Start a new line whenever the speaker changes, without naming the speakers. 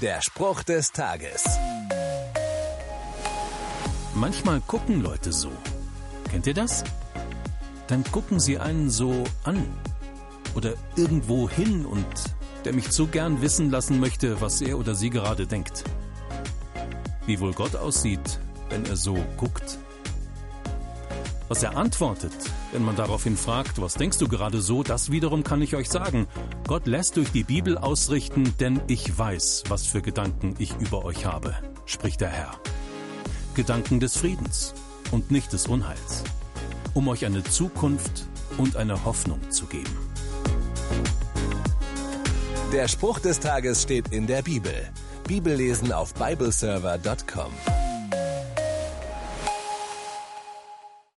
Der Spruch des Tages.
Manchmal gucken Leute so. Kennt ihr das? Dann gucken sie einen so an oder irgendwo hin und der mich so gern wissen lassen möchte, was er oder sie gerade denkt. Wie wohl Gott aussieht, wenn er so guckt. Was er antwortet, wenn man daraufhin fragt, was denkst du gerade so, das wiederum kann ich euch sagen. Gott lässt durch die Bibel ausrichten, denn ich weiß, was für Gedanken ich über euch habe, spricht der Herr. Gedanken des Friedens und nicht des Unheils, um euch eine Zukunft und eine Hoffnung zu geben.
Der Spruch des Tages steht in der Bibel. Bibellesen auf bibleserver.com.